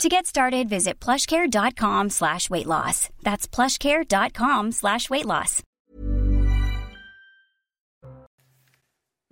To get started, visit plushcare.com slash weight loss. That's plushcare.com slash weight loss.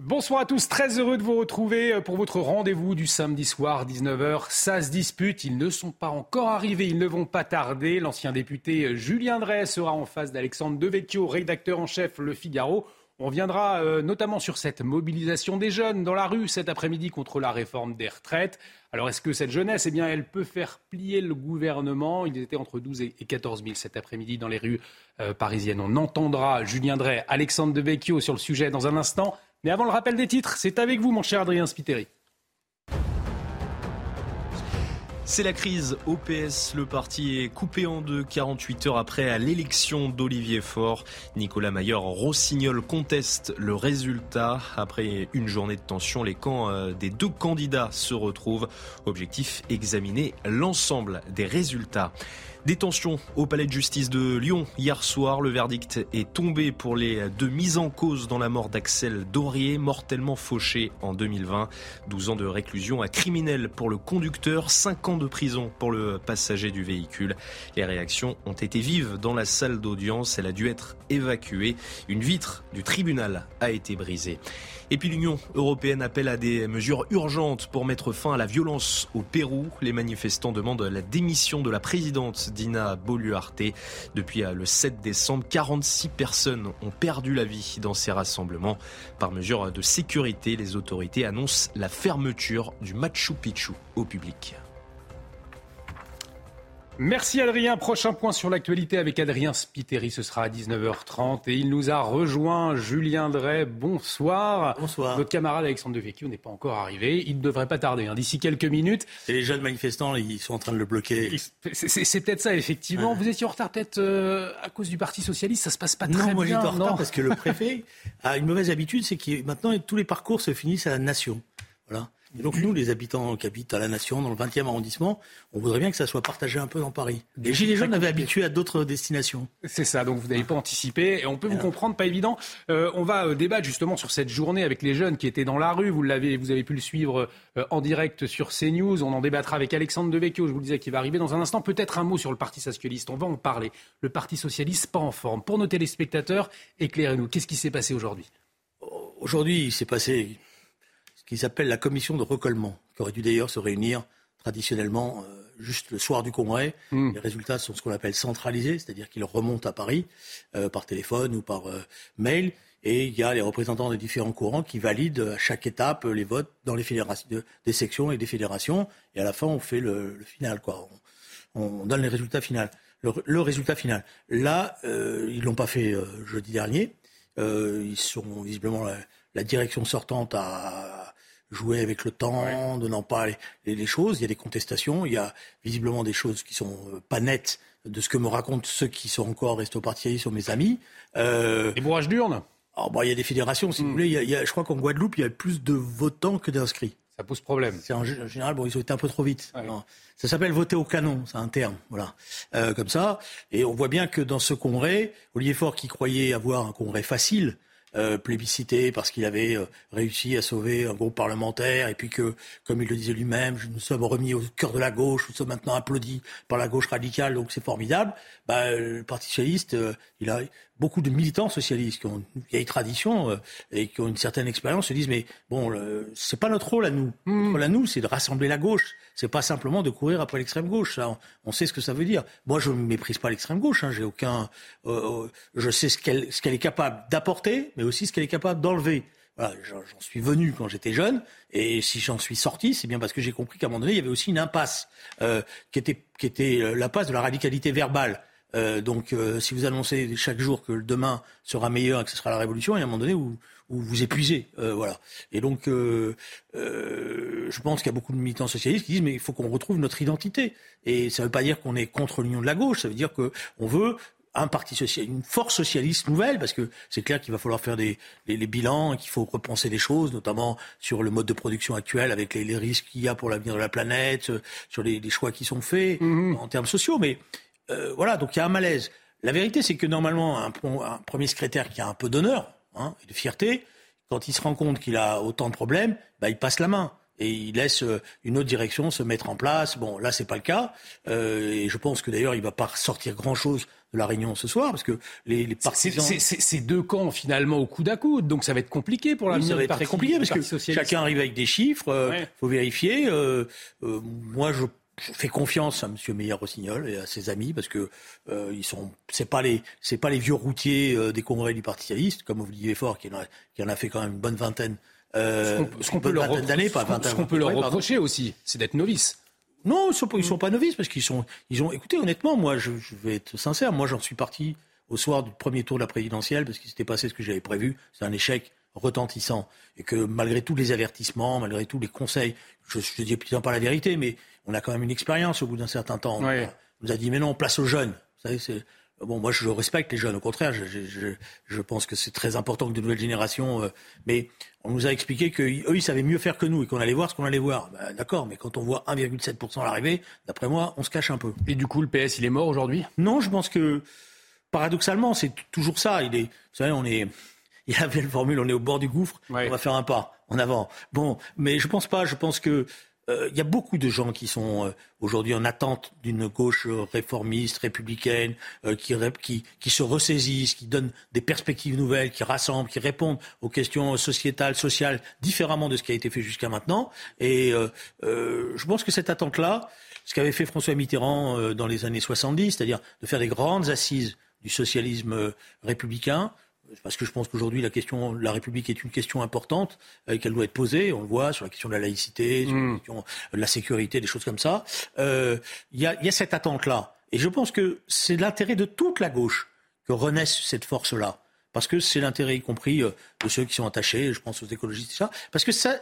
Bonsoir à tous, très heureux de vous retrouver pour votre rendez-vous du samedi soir, 19h. Ça se dispute, ils ne sont pas encore arrivés, ils ne vont pas tarder. L'ancien député Julien Drey sera en face d'Alexandre Devecchio, rédacteur en chef Le Figaro. On reviendra euh, notamment sur cette mobilisation des jeunes dans la rue cet après-midi contre la réforme des retraites. Alors est-ce que cette jeunesse, eh bien, elle peut faire plier le gouvernement? Ils étaient entre 12 et 14 000 cet après-midi dans les rues euh, parisiennes. On entendra Julien Drey, Alexandre Devecchio sur le sujet dans un instant. Mais avant le rappel des titres, c'est avec vous, mon cher Adrien Spiteri. C'est la crise au PS. Le parti est coupé en deux 48 heures après l'élection d'Olivier Faure. Nicolas Maillard Rossignol conteste le résultat. Après une journée de tension, les camps euh, des deux candidats se retrouvent. Objectif, examiner l'ensemble des résultats. Détention au palais de justice de Lyon. Hier soir, le verdict est tombé pour les deux mises en cause dans la mort d'Axel Dorier, mortellement fauché en 2020. 12 ans de réclusion à criminel pour le conducteur, 5 ans de prison pour le passager du véhicule. Les réactions ont été vives dans la salle d'audience. Elle a dû être évacuée. Une vitre du tribunal a été brisée. Et puis l'Union européenne appelle à des mesures urgentes pour mettre fin à la violence au Pérou. Les manifestants demandent la démission de la présidente Dina Boluarte. Depuis le 7 décembre, 46 personnes ont perdu la vie dans ces rassemblements. Par mesure de sécurité, les autorités annoncent la fermeture du Machu Picchu au public. Merci Adrien. Prochain point sur l'actualité avec Adrien Spiteri. Ce sera à 19h30 et il nous a rejoint Julien Drey. Bonsoir. Bonsoir. Votre camarade Alexandre Devecchio n'est pas encore arrivé. Il ne devrait pas tarder. Hein. D'ici quelques minutes. Et les jeunes manifestants, ils sont en train de le bloquer. C'est peut-être ça, effectivement. Vous étiez en retard peut-être euh, à cause du Parti Socialiste. Ça se passe pas très bien. Non, moi j'étais en retard parce que le préfet a une mauvaise habitude, c'est que maintenant tous les parcours se finissent à la nation. Voilà. Et donc nous, les habitants qui habitent à la Nation, dans le 20e arrondissement, on voudrait bien que ça soit partagé un peu dans Paris. Les Gilets jaunes avaient habitué à d'autres destinations. C'est ça, donc vous n'avez pas anticipé. Et on peut vous comprendre, pas évident. Euh, on va euh, débattre justement sur cette journée avec les jeunes qui étaient dans la rue. Vous, l'avez, vous avez pu le suivre euh, en direct sur CNews. On en débattra avec Alexandre Devecchio, je vous le disais, qui va arriver dans un instant. Peut-être un mot sur le Parti Socialiste. On va en parler. Le Parti Socialiste, pas en forme. Pour nos téléspectateurs, éclairez-nous. Qu'est-ce qui s'est passé aujourd'hui? Aujourd'hui, il s'est passé qui s'appelle la commission de recollement, qui aurait dû d'ailleurs se réunir traditionnellement euh, juste le soir du congrès. Hmm. Les résultats sont ce qu'on appelle centralisés, c'est-à-dire qu'ils remontent à Paris euh, par téléphone ou par euh, mail. Et il y a les représentants des différents courants qui valident à chaque étape les votes dans les fédérations, des sections et des fédérations. Et à la fin, on fait le, le final, quoi. On, on, donne les résultats finaux. Le, le résultat final. Là, ils l'ont pas fait jeudi dernier. ils sont visiblement la, la direction sortante à jouer avec le temps, ouais. donnant pas les, les, choses. Il y a des contestations, il y a visiblement des choses qui sont pas nettes de ce que me racontent ceux qui sont encore restés au parti sur mes amis. Euh, des bourrages d'urnes oh, bah, Il y a des fédérations, si vous voulez. Il y a, il y a, je crois qu'en Guadeloupe, il y a plus de votants que d'inscrits. Ça pose problème. C'est en, général, bon, ils ont été un peu trop vite. Ouais. Ça s'appelle voter au canon, c'est un terme, voilà, euh, comme ça. Et on voit bien que dans ce congrès, Olivier Faure, qui croyait avoir un congrès facile, euh, plébiscité parce qu'il avait euh, réussi à sauver un groupe parlementaire et puis que, comme il le disait lui-même, nous sommes remis au cœur de la gauche, nous sommes maintenant applaudis par la gauche radicale, donc c'est formidable. Bah, le Parti socialiste, euh, il a beaucoup de militants socialistes qui ont une vieille tradition euh, et qui ont une certaine expérience se disent mais bon, c'est pas notre rôle à nous. Mmh. Notre rôle à nous, c'est de rassembler la gauche. C'est pas simplement de courir après l'extrême gauche. Ça, on, on, sait ce que ça veut dire. Moi, je ne méprise pas l'extrême gauche. Hein, J'ai aucun. Euh, je sais ce qu'elle ce qu'elle est capable d'apporter, mais aussi ce qu'elle est capable d'enlever. J'en suis venu quand j'étais jeune, et si j'en suis sorti, c'est bien parce que j'ai compris qu'à un moment donné, il y avait aussi une impasse euh, qui était qui était la passe de la radicalité verbale. Euh, donc, euh, si vous annoncez chaque jour que demain sera meilleur et que ce sera la révolution, il y a un moment donné où, où vous épuisez, euh, voilà. Et donc, euh, je pense qu'il y a beaucoup de militants socialistes qui disent mais il faut qu'on retrouve notre identité. Et ça ne veut pas dire qu'on est contre l'union de la gauche, ça veut dire qu'on veut un parti social, une force socialiste nouvelle, parce que c'est clair qu'il va falloir faire des, les, bilans, qu'il faut repenser des choses, notamment sur le mode de production actuel, avec les, risques qu'il y a pour l'avenir de la planète, sur les, choix qui sont faits mhm. en termes sociaux. Mais voilà, donc il y a un malaise. La vérité, c'est que normalement, un, un, premier secrétaire qui a un peu d'honneur hein, et de fierté, quand il se rend compte qu'il a autant de problèmes, bah, il passe la main et il laisse euh, une autre direction se mettre en place. Bon, là, c'est pas le cas. Euh, et je pense que d'ailleurs, il va pas sortir grand-chose de la réunion ce soir, parce que les, les partisans... C'est deux camps finalement au coude à coude, donc ça va être compliqué pour l'avenir oui, Ça va être très compliqué, parce que chacun arrive avec des chiffres, il euh, faut vérifier. Euh, euh, moi, je je fais confiance à M. Meyer-Rossignol et à ses amis parce que euh, ils sont, c'est pas les, c'est pas les vieux routiers euh, des congrès du Parti socialiste comme Olivier Faure qui en a, qui en a fait quand même une bonne vingtaine. Euh, ce qu'on peut leur, ce qu'on peut leur reprocher aussi, c'est d'être novice. Non, ils sont ils sont pas novices parce qu'ils sont, ils ont. Écoutez, honnêtement, moi, je, je vais être sincère. Moi, j'en suis parti au soir du premier tour de la présidentielle parce qu'il s'était passé ce que j'avais prévu. C'est un échec retentissant et que malgré tous les avertissements, malgré tous les conseils, je ne dis pas la vérité, mais on a quand même une expérience au bout d'un certain temps. On nous a dit mais non, place aux jeunes. Vous savez, c'est Bon, moi, je respecte les jeunes. Au contraire, je, je, je pense que c'est très important que de nouvelles générations. Euh, mais on nous a expliqué qu'eux, ils savaient mieux faire que nous et qu'on allait voir ce qu'on allait voir. Ben, D'accord, mais quand on voit 1,7% à l'arrivée, d'après moi, on se cache un peu. Et du coup, le PS, il est mort aujourd'hui? Non, je pense que paradoxalement, c'est toujours ça. Il est, vous savez, on est. Il y a la formule, on est au bord du gouffre, on va faire un pas en avant. Bon, mais je pense pas. Je pense que il y a beaucoup de gens qui sont euh, aujourd'hui en attente d'une gauche réformiste, républicaine, euh, qui, qui, qui, se ressaisissent, qui donnent des perspectives nouvelles, qui rassemblent, qui répondent aux questions sociétales, sociales, différemment de ce qui a été fait jusqu'à maintenant. Et je pense que cette attente-là, ce qu'avait fait François Mitterrand dans les années 70, c'est-à-dire de faire des grandes assises du socialisme républicain, parce que je pense qu'aujourd'hui la question la République est une question importante et qu'elle doit être posée. On le voit sur la question de la laïcité, sur la mm. question de la sécurité, des choses comme ça. Euh, il y, a, y, a, cette attente-là, et je pense que c'est l'intérêt de toute la gauche que renaisse cette force-là, parce que c'est l'intérêt y compris euh, de ceux qui sont attachés. Je pense aux écologistes, et ça, parce que ça.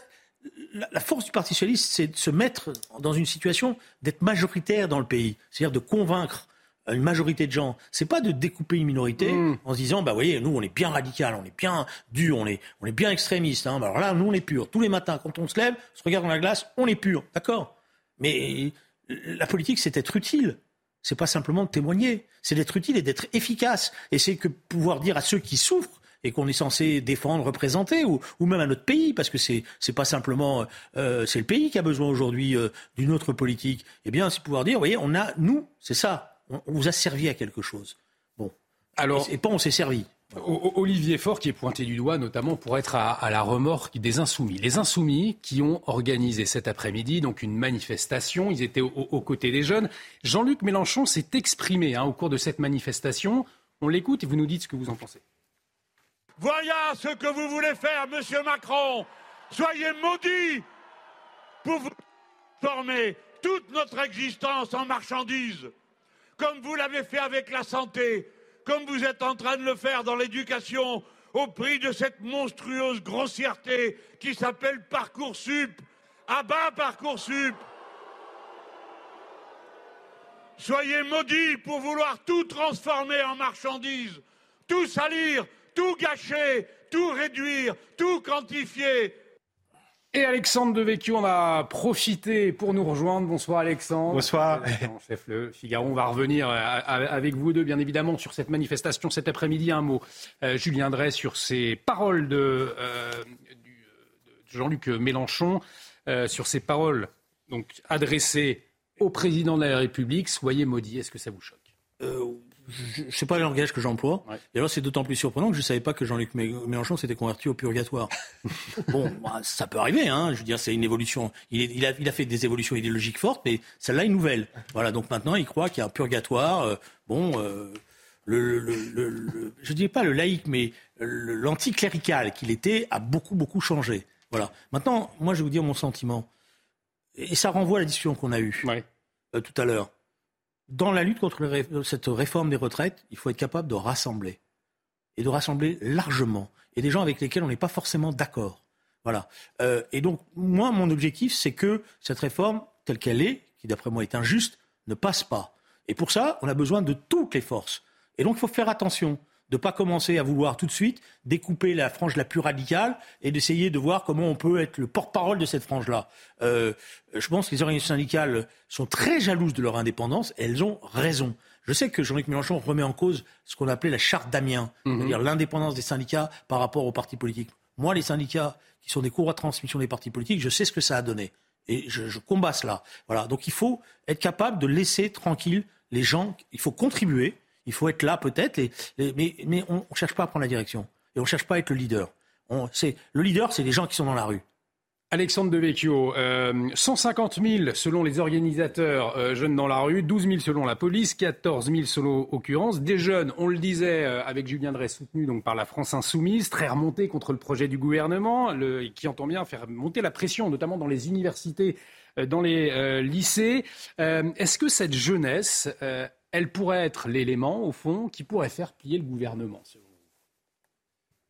La force du Parti socialiste, c'est de se mettre dans une situation d'être majoritaire dans le pays, c'est-à-dire de convaincre une majorité de gens, c'est pas de découper une minorité mm. en se disant, bah voyez, nous on est bien radical, on est bien dur, on est, on est bien extrémiste. Hein. Bah, alors là, nous on est pur. Tous les matins, quand on se lève, on se regarde dans la glace, on est pur, d'accord? Mais la politique, c'est être utile. C'est pas simplement de témoigner, c'est d'être utile et d'être efficace. Et c'est que pouvoir dire à ceux qui souffrent et qu'on est censé défendre, représenter, ou, ou, même à notre pays, parce que c'est c'est pas simplement euh, c'est le pays qui a besoin aujourd'hui euh, d'une autre politique. Eh bien, c'est pouvoir dire, vous voyez, on a nous, c'est ça, on, vous a servi à quelque chose. Bon. Alors, et, pas on s'est servi. Olivier Faure qui est pointé du doigt notamment pour être à, la remorque des Insoumis. Les Insoumis qui ont organisé cet après-midi donc une manifestation, ils étaient aux côtés des jeunes. Jean-Luc Mélenchon s'est exprimé hein, au cours de cette manifestation. On l'écoute et vous nous dites ce que vous en pensez. Voilà ce que vous voulez faire, monsieur Macron. Soyez maudits pour vous former toute notre existence en marchandises comme vous l'avez fait avec la santé, comme vous êtes en train de le faire dans l'éducation, au prix de cette monstrueuse grossièreté qui s'appelle Parcoursup. À bas Parcoursup Soyez maudits pour vouloir tout transformer en marchandises, tout salir, tout gâcher, tout réduire, tout quantifier. Et Alexandre Devecchio en a profité pour nous rejoindre. Bonsoir Alexandre. Bonsoir. chef Le Figaro, on va revenir euh, avec vous deux, bien évidemment, sur cette manifestation cet après-midi. Un mot, euh, Julien Drey, sur ces paroles de, euh, Jean-Luc Mélenchon, sur ces paroles donc adressées au président de la République. Soyez maudit. Est-ce que ça vous choque? Je ne sais pas le langage que j'emploie. Et alors, c'est d'autant plus surprenant que je ne savais pas que Jean-Luc Mélenchon s'était converti au purgatoire. bon, bah, ça peut arriver, hein. Je veux dire, c'est une évolution. Il, il, a, il, a, fait des évolutions idéologiques fortes, mais celle-là est nouvelle. Voilà, donc maintenant, il croit qu'il y a un purgatoire. Euh, bon, euh, le, le, le, je ne dirais pas le laïc, mais l'anticlérical qu'il était a beaucoup, beaucoup changé. Voilà. Maintenant, moi, je vais vous dire mon sentiment. Et ça renvoie à la discussion qu'on a eue euh, tout à l'heure dans la lutte contre cette réforme des retraites, il faut être capable de rassembler. Et de rassembler largement. Et des gens avec lesquels on n'est pas forcément d'accord. Voilà. Euh, et donc, moi, mon objectif, c'est que cette réforme, telle qu'elle est, qui d'après moi est injuste, ne passe pas. Et pour ça, on a besoin de toutes les forces. Et donc, il faut faire attention de ne pas commencer à vouloir tout de suite découper la frange la plus radicale et d'essayer de voir comment on peut être le porte-parole de cette frange-là. Euh, je pense que les organisations syndicales sont très jalouses de leur indépendance et elles ont raison. Je sais que Jean-Luc Mélenchon remet en cause ce qu'on appelait la charte d'Amiens, mhm. c'est-à-dire l'indépendance des syndicats par rapport aux partis politiques. Moi, les syndicats qui sont des cours à transmission des partis politiques, je sais ce que ça a donné. Et je, je combats cela. Voilà. Donc il faut être capable de laisser tranquille les gens. Il faut contribuer. Il faut être là peut-être, mais, on ne cherche pas à prendre la direction. Et on ne cherche pas à être le leader. Le leader, c'est les gens qui sont dans la rue. Alexandre Devecchio, euh, 150 000 selon les organisateurs euh, jeunes dans la rue, 12 000 selon la police, 14 000 selon l'occurrence. Des jeunes, on le disait euh, avec Julien Drey, soutenus donc par la France insoumise, très remontés contre le projet du gouvernement, qui entend bien faire monter la pression, notamment dans les universités, euh, dans les lycées. Est-ce que cette jeunesse, elle pourrait être l'élément, au fond, qui pourrait faire plier le gouvernement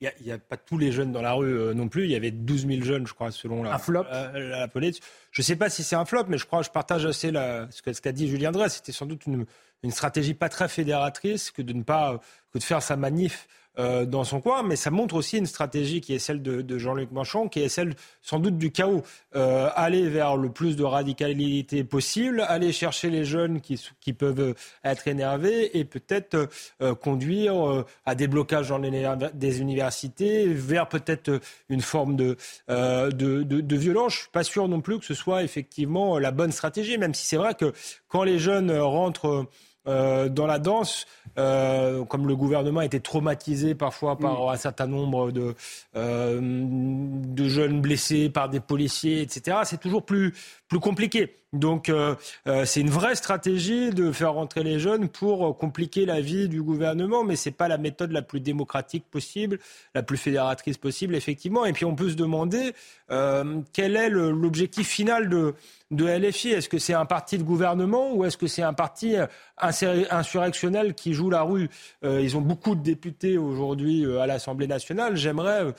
il n'y a, pas tous les jeunes dans la rue euh, non plus. Il y avait 12 000 jeunes, je crois, selon la, un flop. la, police. Je ne sais pas si c'est un flop, mais je crois je partage assez ce qu'a dit Julien Drey. C'était sans doute une, une, stratégie pas très fédératrice que de ne pas que de faire sa manif euh, dans son coin, mais ça montre aussi une stratégie qui est celle de, Jean-Luc Mélenchon, qui est celle sans doute du chaos. Euh, aller vers le plus de radicalité possible, aller chercher les jeunes qui, qui peuvent être énervés et peut-être euh, conduire à des blocages dans les, des universités, vers peut-être une forme de, de, de, de violence. Je suis pas sûr non plus que ce soit effectivement la bonne stratégie, même si c'est vrai que quand les jeunes rentrent euh, dans la danse, euh, comme le gouvernement a été traumatisé parfois par mm. un certain nombre de, euh, de jeunes blessés par des policiers, etc., c'est toujours plus, plus compliqué. Donc euh, euh, c'est une vraie stratégie de faire rentrer les jeunes pour compliquer la vie du gouvernement, mais c'est pas la méthode la plus démocratique possible, la plus fédératrice possible, effectivement. Et puis on peut se demander euh, quel est l'objectif final de, de LFI. Est-ce que c'est un parti de gouvernement ou est-ce que c'est un parti insurrectionnel qui joue la rue? Ils ont beaucoup de députés aujourd'hui à l'Assemblée nationale. J'aimerais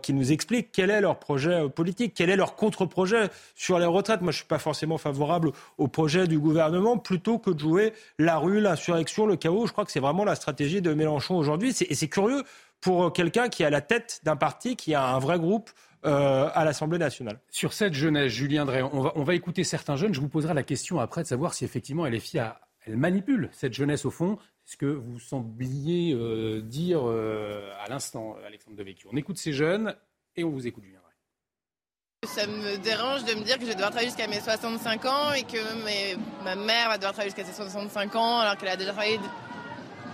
qu'ils nous expliquent quel est leur projet politique, quel est leur contre-projet sur les retraites je ne suis pas forcément favorable au projet du gouvernement, plutôt que de jouer la rue, l'insurrection, le chaos. Je crois que c'est vraiment la stratégie de Mélenchon aujourd'hui. Et c'est curieux pour quelqu'un qui est à la tête d'un parti, qui a un vrai groupe euh, à l'Assemblée nationale. Sur cette jeunesse, Julien Drey, on va, on va écouter certains jeunes. Je vous poserai la question après de savoir si effectivement LFI a, elle manipule cette jeunesse au fond. ce que vous sembliez euh, dire euh, à l'instant, Alexandre Devecchio? On écoute ces jeunes et on vous écoute, Julien. Ça me dérange de me dire que je vais devoir travailler jusqu'à mes 65 ans et que ma mère va devoir travailler jusqu'à ses 65 ans alors qu'elle a déjà travaillé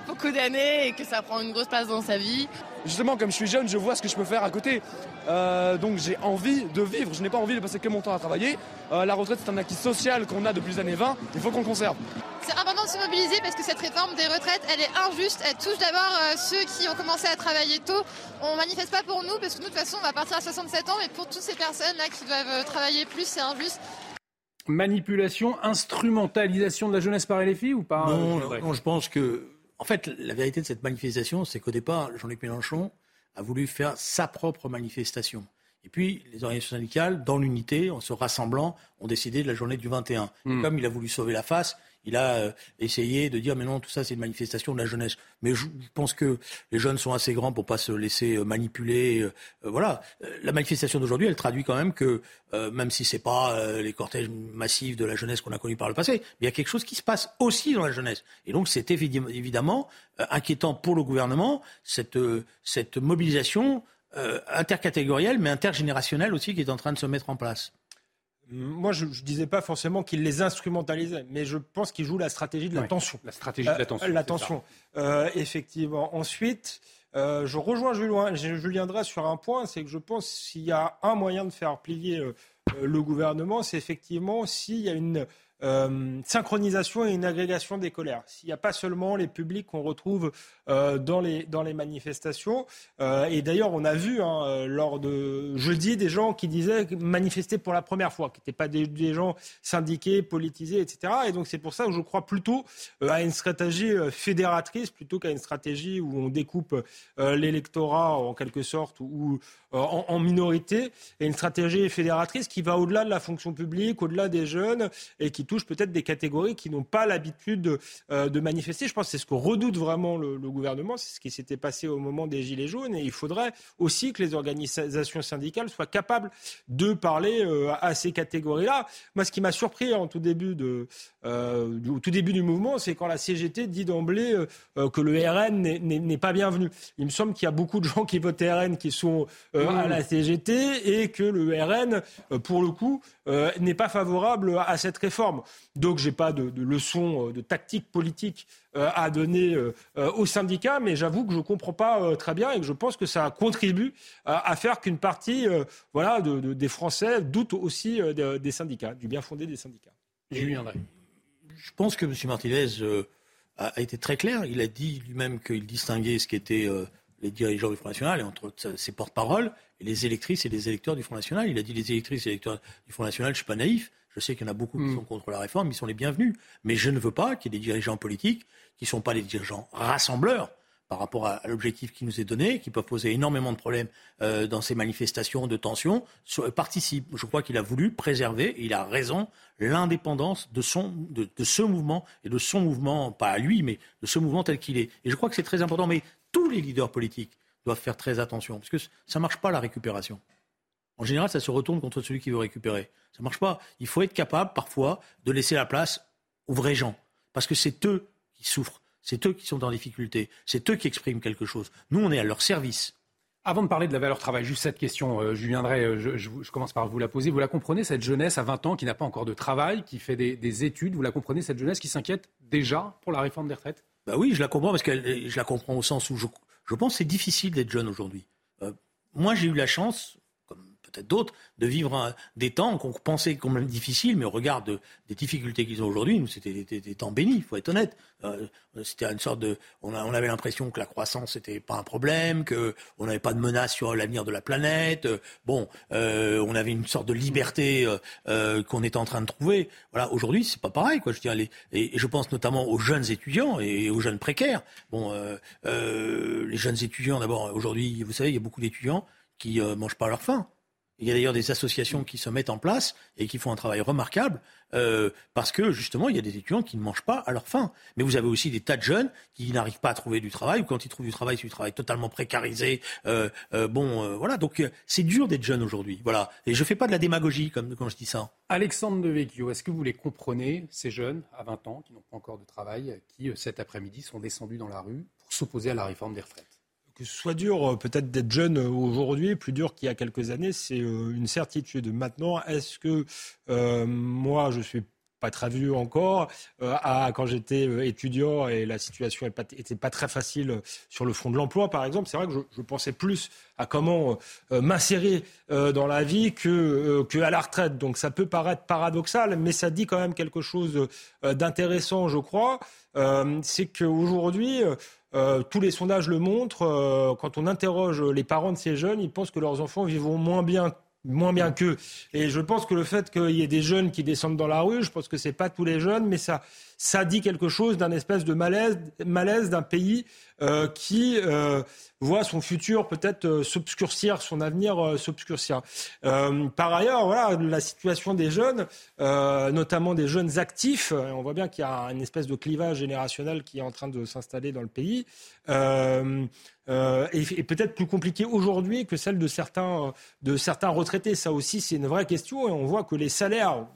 beaucoup d'années et que ça prend une grosse place dans sa vie. Justement, comme je suis jeune, je vois ce que je peux faire à côté. Euh, donc j'ai envie de vivre, je n'ai pas envie de passer que mon temps à travailler. Euh, la retraite, c'est un acquis social qu'on a depuis les années 20, il faut qu'on le conserve. C'est important de se mobiliser parce que cette réforme des retraites, elle est injuste. Elle touche d'abord euh, ceux qui ont commencé à travailler tôt. On manifeste pas pour nous parce que nous, de toute façon, on va partir à 67 ans, mais pour toutes ces personnes-là qui doivent travailler plus, c'est injuste. Manipulation, instrumentalisation de la jeunesse par les filles ou pas? Non, non, je pense que en fait, la vérité de cette manifestation, c'est qu'au départ, Jean-Luc Mélenchon a voulu faire sa propre manifestation. Et puis, les organisations syndicales, dans l'unité, en se rassemblant, ont décidé de la journée du 21. Hmm. comme il a voulu sauver la face, il a euh, essayé de dire mais non, tout ça c'est une manifestation de la jeunesse. Mais je pense que les jeunes sont assez grands pour pas se laisser euh, manipuler. Euh, voilà, la manifestation d'aujourd'hui, elle traduit quand même que même si c'est pas les cortèges massifs de la jeunesse qu'on a connus par le passé, il y a quelque chose qui se passe aussi dans la jeunesse. Et donc c'est évidemment inquiétant pour le gouvernement cette cette mobilisation intercatégorielle mais intergénérationnelle aussi qui est en train de se mettre en place. Moi, je ne disais pas forcément qu'il les instrumentalisait, mais je pense qu'il joue la stratégie de la tension. La stratégie de la tension. Euh, la tension, euh, effectivement. Ensuite, euh, je rejoins Julien, Julien Drey sur un point, c'est que je pense s'il y a un moyen de faire plier le gouvernement, c'est effectivement s'il y a une euh, synchronisation et une agrégation des colères. S'il n'y a pas seulement les publics qu'on retrouve euh, dans, les, dans les manifestations, euh, et d'ailleurs on a vu hein, lors de jeudi des gens qui disaient manifester pour la première fois, qui n'étaient pas des, gens syndiqués, politisés, etc. Et donc c'est pour ça que je crois plutôt à une stratégie fédératrice plutôt qu'à une stratégie où on découpe l'électorat en quelque sorte ou en, minorité, et une stratégie fédératrice qui va au-delà de la fonction publique, au-delà des jeunes et qui touche peut-être des catégories qui n'ont pas l'habitude euh, de, manifester. Je pense que c'est ce que redoute vraiment le, gouvernement, c'est ce qui s'était passé au moment des Gilets jaunes. Et il faudrait aussi que les organisations syndicales soient capables de parler euh, à ces catégories-là. Moi, ce qui m'a surpris en tout début de, euh, au tout début du mouvement, c'est quand la CGT dit d'emblée que le RN n'est pas bienvenu. Il me semble qu'il y a beaucoup de gens qui votent RN qui sont à la CGT et que le RN, pour le coup, n'est pas favorable à cette réforme. Donc, j'ai pas de, de leçon de tactique politique euh, à donner euh, aux syndicats, mais j'avoue que je ne comprends pas euh, très bien et que je pense que ça contribue à faire qu'une partie voilà, de, des Français doute aussi des syndicats, du bien fondé des syndicats. Je pense que M. Martinez a, été très clair. Il a dit lui-même qu'il distinguait ce qui était les dirigeants du Front National et entre ses porte-paroles et les électrices et les électeurs du Front National. Il a dit les électrices et les électeurs du Front National, je ne suis pas naïf, je sais qu'il y en a beaucoup qui hmm. sont contre la réforme, ils sont les bienvenus. Mais je ne veux pas qu'il y ait des dirigeants politiques qui ne sont pas des dirigeants rassembleurs par rapport à, l'objectif qui nous est donné, qui peuvent poser énormément de problèmes euh, dans ces manifestations de tension, participent. Je crois qu'il a voulu préserver, et il a raison, l'indépendance de, son, de, de ce mouvement, et de son mouvement, pas à lui, mais de ce mouvement tel qu'il est. Et je crois que c'est très important. Mais tous les leaders politiques doivent faire très attention, parce que ça ne marche pas la récupération. En général, ça se retourne contre celui qui veut récupérer. Ça ne marche pas. Il faut être capable, parfois, de laisser la place aux vrais gens. Parce que c'est eux qui souffrent. C'est eux qui sont en difficulté. C'est eux qui expriment quelque chose. Nous, on est à leur service. Avant de parler de la valeur travail, juste cette question, euh, Julien Drey, euh, je, commence par vous la poser. Vous la comprenez, cette jeunesse à 20 ans qui n'a pas encore de travail, qui fait des, études, vous la comprenez, cette jeunesse qui s'inquiète déjà pour la réforme des retraites? Bah Oui, je la comprends parce que je la comprends au sens où je, pense que c'est difficile d'être jeune aujourd'hui. Euh, moi, j'ai eu la chance, d'autres, de vivre des temps qu'on pensait quand même difficiles, mais au regard des difficultés qu'ils ont aujourd'hui, c'était des, temps bénis, il faut être honnête. Euh, c'était une sorte de... On, avait l'impression que la croissance n'était pas un problème, qu'on n'avait pas de menace sur l'avenir de la planète. Bon, euh, on avait une sorte de liberté euh, qu'on était en train de trouver. Voilà, aujourd'hui, c'est pas pareil, quoi. Je les, et, je pense notamment aux jeunes étudiants et aux jeunes précaires. Bon, les jeunes étudiants, d'abord, aujourd'hui, vous savez, il y a beaucoup d'étudiants qui mangent pas leur faim. Il y a d'ailleurs des associations qui se mettent en place et qui font un travail remarquable euh, parce que justement, il y a des étudiants qui ne mangent pas à leur faim. Mais vous avez aussi des tas de jeunes qui n'arrivent pas à trouver du travail ou quand ils trouvent du travail, c'est du travail totalement précarisé. Euh, euh, bon, voilà. Donc c'est dur d'être jeune aujourd'hui. Voilà. Et je fais pas de la démagogie quand je dis ça. Alexandre Devecchio, est-ce que vous les comprenez ces jeunes à 20 ans qui n'ont pas encore de travail, qui cet après-midi sont descendus dans la rue pour s'opposer à la réforme des retraites? Que ce soit dur euh, peut-être d'être jeune euh, aujourd'hui, plus dur qu'il y a quelques années, c'est euh, une certitude. Maintenant, est-ce que moi, je suis pas très vieux encore, à, quand j'étais étudiant et la situation n'était pas, très facile sur le front de l'emploi, par exemple, c'est vrai que je, pensais plus à comment m'insérer dans la vie que, à la retraite. Donc ça peut paraître paradoxal, mais ça dit quand même quelque chose d'intéressant, je crois. c'est qu'aujourd'hui, euh, tous les sondages le montrent. Euh, quand on interroge les parents de ces jeunes, ils pensent que leurs enfants vivront moins bien moins bien qu'eux. Et je pense que le fait qu'il y ait des jeunes qui descendent dans la rue, je pense que c'est pas tous les jeunes, mais ça, ça dit quelque chose d'un espèce de malaise, malaise d'un pays euh, qui euh, voit son futur peut-être euh, s'obscurcir, son avenir s'obscurcir. par ailleurs, voilà, la situation des jeunes, notamment des jeunes actifs, on voit bien qu'il y a une espèce de clivage générationnel qui est en train de s'installer dans le pays, est, peut-être plus compliquée aujourd'hui que celle de certains, de certains retraités. Ça aussi, c'est une vraie question et on voit que les salaires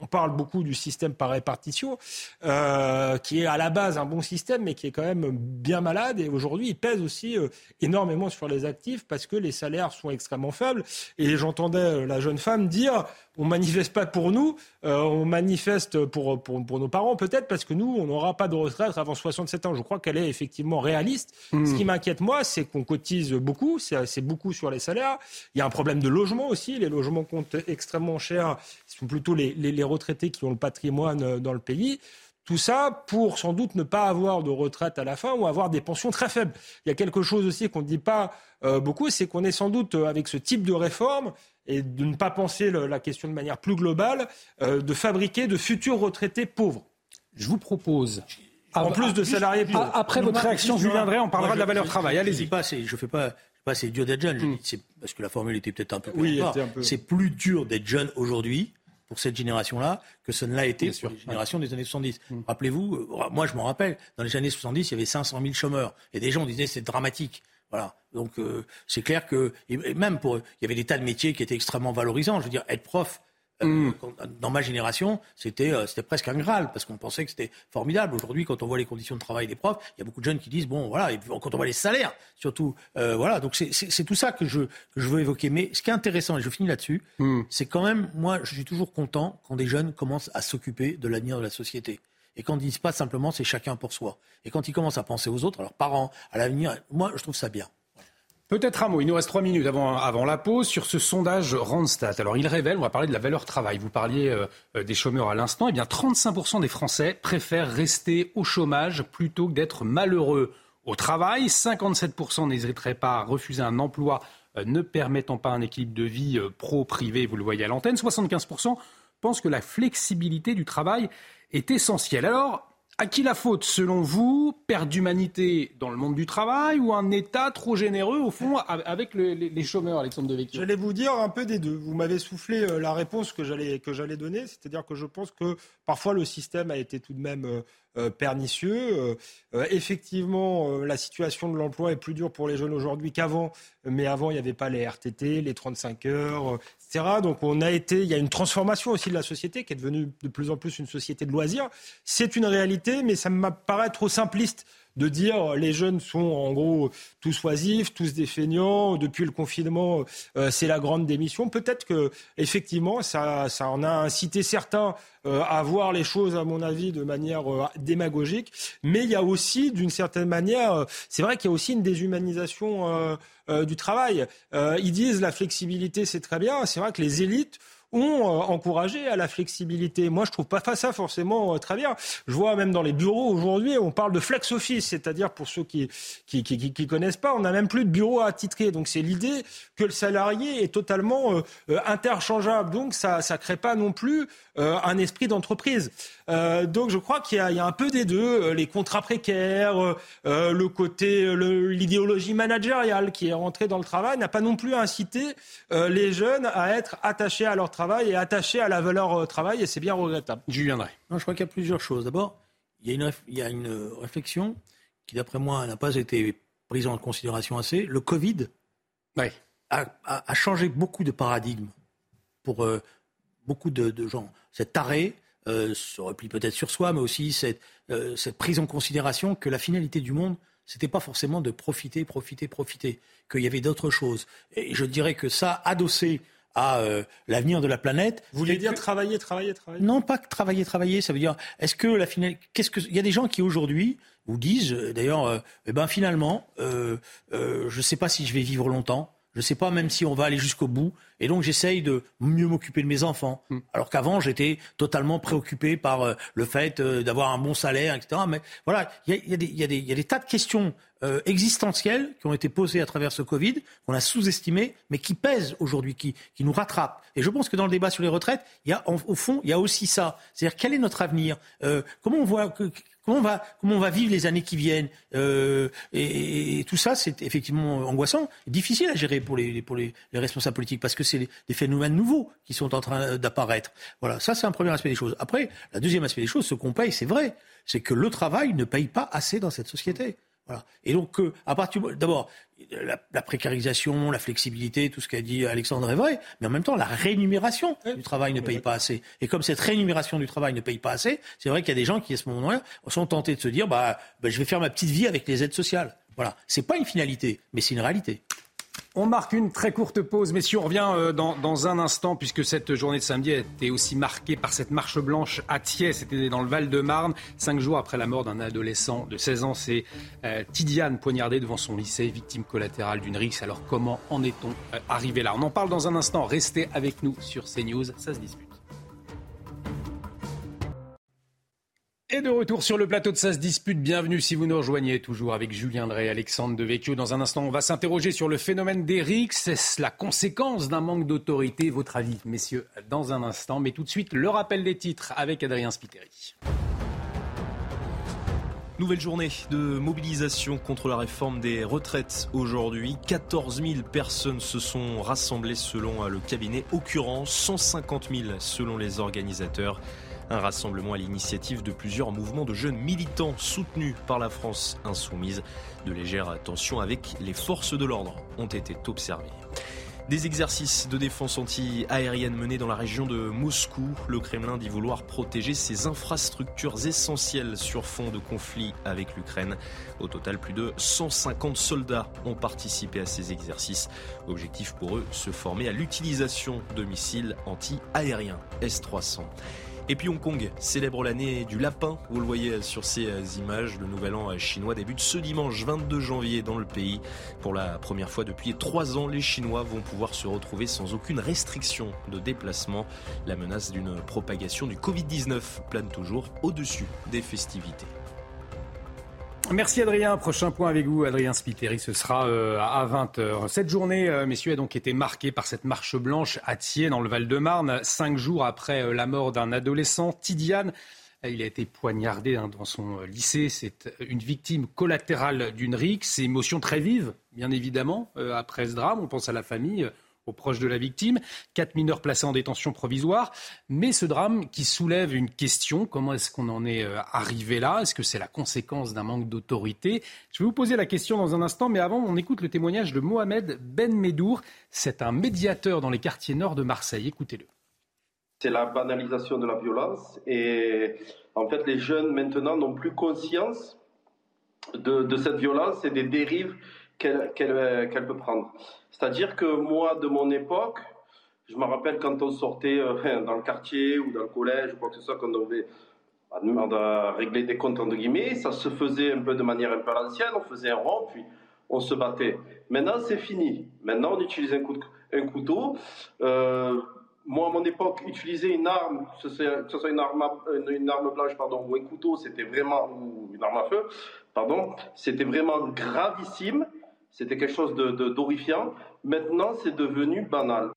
on parle beaucoup du système par répartition, euh, qui est à la base un bon système, mais qui est quand même bien malade. Et aujourd'hui, il pèse aussi euh, énormément sur les actifs parce que les salaires sont extrêmement faibles. Et j'entendais euh, la jeune femme dire on manifeste pas pour nous, on manifeste pour, pour, nos parents peut-être parce que nous, on n'aura pas de retraite avant 67 ans. Je crois qu'elle est effectivement réaliste. Hmm. Ce qui m'inquiète, moi, c'est qu'on cotise beaucoup, c'est beaucoup sur les salaires. Il y a un problème de logement aussi. Les logements coûtent extrêmement cher. Ce sont plutôt les, les, les retraités qui ont le patrimoine euh, dans le pays. Tout ça pour sans doute ne pas avoir de retraite à la fin ou avoir des pensions très faibles. Il y a quelque chose aussi qu'on ne dit pas euh, beaucoup, c'est qu'on est sans doute euh, avec ce type de réforme et de ne pas penser la question de manière plus globale, de fabriquer de futurs retraités pauvres. Je vous propose en plus de salariés pauvres. Après votre réaction, Julien Drey, on parlera de la valeur travail. Allez-y. Je ne fais pas, pas c'est dur d'être jeune. Hmm. parce que la formule était peut-être un peu plus oui, C'est plus dur d'être jeune aujourd'hui pour cette génération-là que ce ne l'a été pour les générations des années 70. Mm. Rappelez-vous, euh, moi je m'en rappelle, dans les années 70, il y avait 500 000 chômeurs. Et des gens disaient c'est dramatique. Voilà. Donc euh, c'est clair que, même pour, il y avait des tas de métiers qui étaient extrêmement valorisants. Je veux dire, être prof, euh, mm. Dans ma génération, c'était euh, c'était presque un graal parce qu'on pensait que c'était formidable. Aujourd'hui, quand on voit les conditions de travail des profs, il y a beaucoup de jeunes qui disent bon voilà. Et quand on voit les salaires, surtout voilà. Donc c'est tout ça que je que je veux évoquer. Mais ce qui est intéressant et je finis là-dessus, mm. c'est quand même moi je suis toujours content quand des jeunes commencent à s'occuper de l'avenir de la société et quand ils disent pas simplement c'est chacun pour soi. Et quand ils commencent à penser aux autres, à leurs parents, à l'avenir, moi je trouve ça bien. Peut-être un mot, il nous reste trois minutes avant, avant la pause sur ce sondage Randstad. Alors il révèle, on va parler de la valeur travail. Vous parliez euh, euh, des chômeurs à l'instant. Eh bien 35% des Français préfèrent rester au chômage plutôt que d'être malheureux au travail. 57% n'hésiteraient pas à refuser un emploi euh, ne permettant pas un équilibre de vie pro-privé, vous le voyez à l'antenne. 75% pensent que la flexibilité du travail est essentielle. Alors, à qui la faute, selon vous Perte d'humanité dans le monde du travail ou un État trop généreux, au fond, avec les chômeurs, Alexandre Devecchio J'allais vous dire un peu des deux. Vous m'avez soufflé euh, la réponse que j'allais donner, c'est-à-dire que je pense que parfois le système a été tout de même euh, euh, pernicieux. effectivement, la situation de l'emploi est plus dure pour les jeunes aujourd'hui qu'avant, mais avant, il n'y avait pas les RTT, les 35 heures, donc on a été, il y a une transformation aussi de la société qui est devenue de plus en plus une société de loisirs. C'est une réalité, mais ça me paraît trop simpliste de dire les jeunes sont en gros tous oisifs, tous des. Depuis le confinement, euh, c'est la grande démission. Peut-être que effectivement, ça, ça en a incité certains euh, à voir les choses, à mon avis, de manière euh, démagogique. Mais il y a aussi, d'une certaine manière, c'est vrai qu'il y a aussi une déshumanisation du travail. ils disent la flexibilité, c'est très bien. C'est vrai que les élites ont euh, encouragé à la flexibilité. Moi, je trouve pas ça forcément euh, très bien. Je vois même dans les bureaux aujourd'hui, on parle de flex office, c'est-à-dire pour ceux qui qui, connaissent pas, on n'a même plus de bureau à. Donc c'est l'idée que le salarié est totalement euh, interchangeable. Donc ça ça crée pas non plus un esprit d'entreprise. Donc je crois qu'il y, y, a un peu des deux, les contrats précaires, le côté l'idéologie managériale qui est rentrée dans le travail n'a pas non plus incité les jeunes à être attachés à leur travail et attaché à la valeur euh, travail, et c'est bien regrettable. J'y viendrai. Non, je crois qu'il y a plusieurs choses. D'abord, il y a une, il y a une réflexion qui, d'après moi, n'a pas été prise en considération assez. Le Covid a, a, changé beaucoup de paradigmes pour euh, beaucoup de, gens. Cet arrêt euh, se replie peut-être sur soi, mais aussi cette, euh, cette prise en considération que la finalité du monde, c'était pas forcément de profiter, profiter, profiter, qu'il y avait d'autres choses. Et je dirais que ça, adossé à euh, l'avenir de la planète. Vous voulez dire travailler, travailler, travailler? Non, pas travailler, travailler. Ça veut dire, est-ce que la finale, qu'est-ce que, il y a des gens qui aujourd'hui vous disent, euh, d'ailleurs, euh, eh ben finalement, je ne sais pas si je vais vivre longtemps. Je ne sais pas même si on va aller jusqu'au bout. Et donc j'essaye de mieux m'occuper de mes enfants. Hmm. Alors qu'avant, j'étais totalement préoccupé par le fait d'avoir un bon salaire, etc. Mais voilà, il y a, y a, des tas de questions euh, existentielles qui ont été posées à travers ce Covid, qu'on a sous-estimées, mais qui pèsent aujourd'hui, qui, qui nous rattrapent. Et je pense que dans le débat sur les retraites, il y a, au fond, il y a aussi ça. C'est-à-dire, quel est notre avenir? Euh, Comment on voit Comment on va, comment on va vivre les années qui viennent euh, et, tout ça, c'est effectivement angoissant, difficile à gérer pour les, pour les, les responsables politiques parce que c'est des phénomènes nouveaux qui sont en train d'apparaître. Voilà, ça c'est un premier aspect des choses. Après, la deuxième aspect des choses, ce qu'on paye, c'est vrai, c'est que le travail ne paye pas assez dans cette société. Voilà. Et donc, euh, à partir d'abord, la, précarisation, la flexibilité, tout ce qu'a dit Alexandre est vrai, mais en même temps, la rémunération du travail ne paye pas assez. Et comme cette rémunération du travail ne paye pas assez, c'est vrai qu'il y a des gens qui, à ce moment-là, sont tentés de se dire, bah, bah, je vais faire ma petite vie avec les aides sociales. Voilà. C'est pas une finalité, mais c'est une réalité. On marque une très courte pause, messieurs. On revient euh, dans, un instant, puisque cette journée de samedi a été aussi marquée par cette marche blanche à Thiers. C'était dans le Val-de-Marne. Cinq jours après la mort d'un adolescent de 16 ans, c'est euh, Tidiane poignardée devant son lycée, victime collatérale d'une rixe. Alors comment en est-on euh, arrivé là? On en parle dans un instant. Restez avec nous sur CNews. Ça se dispute. Et de retour sur le plateau de Ça dispute. Bienvenue si vous nous rejoignez toujours avec Julien Drey, Alexandre Devecchio. Dans un instant, on va s'interroger sur le phénomène d'Eric. C'est la conséquence d'un manque d'autorité? Votre avis, messieurs, dans un instant. Mais tout de suite, le rappel des titres avec Adrien Spiteri. Nouvelle journée de mobilisation contre la réforme des retraites aujourd'hui. 14 000 personnes se sont rassemblées selon le cabinet Occurrence, 150 000 selon les organisateurs. Un rassemblement à l'initiative de plusieurs mouvements de jeunes militants soutenus par la France insoumise. De légères tensions avec les forces de l'ordre ont été observées. Des exercices de défense anti-aérienne menés dans la région de Moscou. Le Kremlin dit vouloir protéger ses infrastructures essentielles sur fond de conflit avec l'Ukraine. Au total, plus de 150 soldats ont participé à ces exercices. Objectif pour eux, se former à l'utilisation de missiles anti-aériens S-300. Et puis Hong Kong célèbre l'année du lapin. Vous le voyez sur ces euh, images. Le nouvel an chinois débute ce dimanche 22 janvier dans le pays. Pour la première fois depuis trois ans, les Chinois vont pouvoir se retrouver sans aucune restriction de déplacement. La menace d'une propagation du Covid-19 plane toujours au-dessus des festivités. Merci Adrien. Prochain point avec vous, Adrien Spiteri, ce sera euh, à 20h. Cette journée, euh, messieurs, a donc été marquée par cette marche blanche à Thiers, dans le Val-de-Marne, cinq jours après euh, la mort d'un adolescent, Tidiane. Il a été poignardé hein, dans son lycée. C'est une victime collatérale d'une rixe. Émotion très vive, bien évidemment, après ce drame. On pense à la famille, aux proches de la victime, quatre mineurs placés en détention provisoire. Mais ce drame qui soulève une question, comment est-ce qu'on en est euh, arrivé là? Est-ce que c'est la conséquence d'un manque d'autorité? Je vais vous poser la question dans un instant, mais avant, on écoute le témoignage de Mohamed Ben Medour. C'est un médiateur dans les quartiers nord de Marseille. Écoutez-le. C'est la banalisation de la violence et en fait les jeunes maintenant n'ont plus conscience de, cette violence et des dérives qu'elle peut prendre. C'est-à-dire que moi, de mon époque, je me rappelle quand on sortait euh, dans le quartier ou dans le collège ou quoi que ce soit, quand on devait régler des comptes entre guillemets, ça se faisait un peu de manière un peu ancienne, on faisait un rond, puis on se battait. Maintenant, c'est fini. Maintenant, on utilise un, couteau. Euh, moi, à mon époque, utiliser une arme, que ce soit une arme, blanche ou un couteau, c'était vraiment, ou une arme à feu, pardon, c'était vraiment gravissime. C'était quelque chose d'horrifiant. De, Maintenant, c'est devenu banal.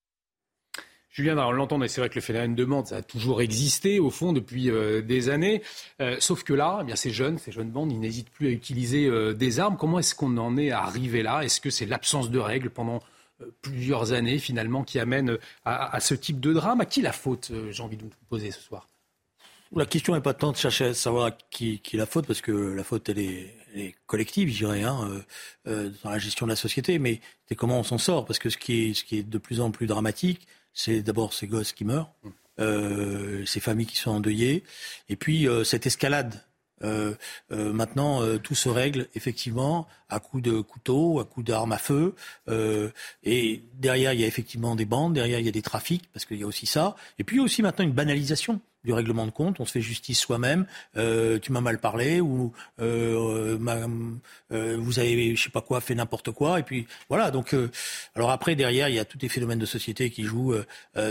Julien, on l'entend, c'est vrai que le phénomène de menthe, ça a toujours existé, au fond, depuis euh, des années. Euh, sauf que là, eh bien, ces jeunes, ces jeunes bandes, ils n'hésitent plus à utiliser euh, des armes. Comment est-ce qu'on en est arrivé là? Est-ce que c'est l'absence de règles pendant plusieurs années, finalement, qui amène à, ce type de drame? À qui la faute, j'ai envie de vous poser ce soir? La question n'est pas tant de chercher à savoir qui, qui la faute, parce que la faute, elle est, collective, je dirais, hein, euh, euh, dans la gestion de la société, mais c'est comment on s'en sort. Parce que ce qui est, ce qui est de plus en plus dramatique, c'est d'abord ces gosses qui meurent, euh, ces familles qui sont endeuillées, et puis cette escalade euh, euh, maintenant, euh, tout se règle effectivement à coups de couteau, à coups d'armes à feu. et derrière, il y a effectivement des bandes, derrière, il y a des trafics, parce qu'il y a aussi ça. Et puis, aussi maintenant une banalisation du règlement de compte, on se fait justice soi-même. Euh, tu m'as mal parlé ou euh, euh, vous avez, je sais pas quoi, fait n'importe quoi. Et puis voilà. Donc, alors après derrière, il y a tous les phénomènes de société qui jouent,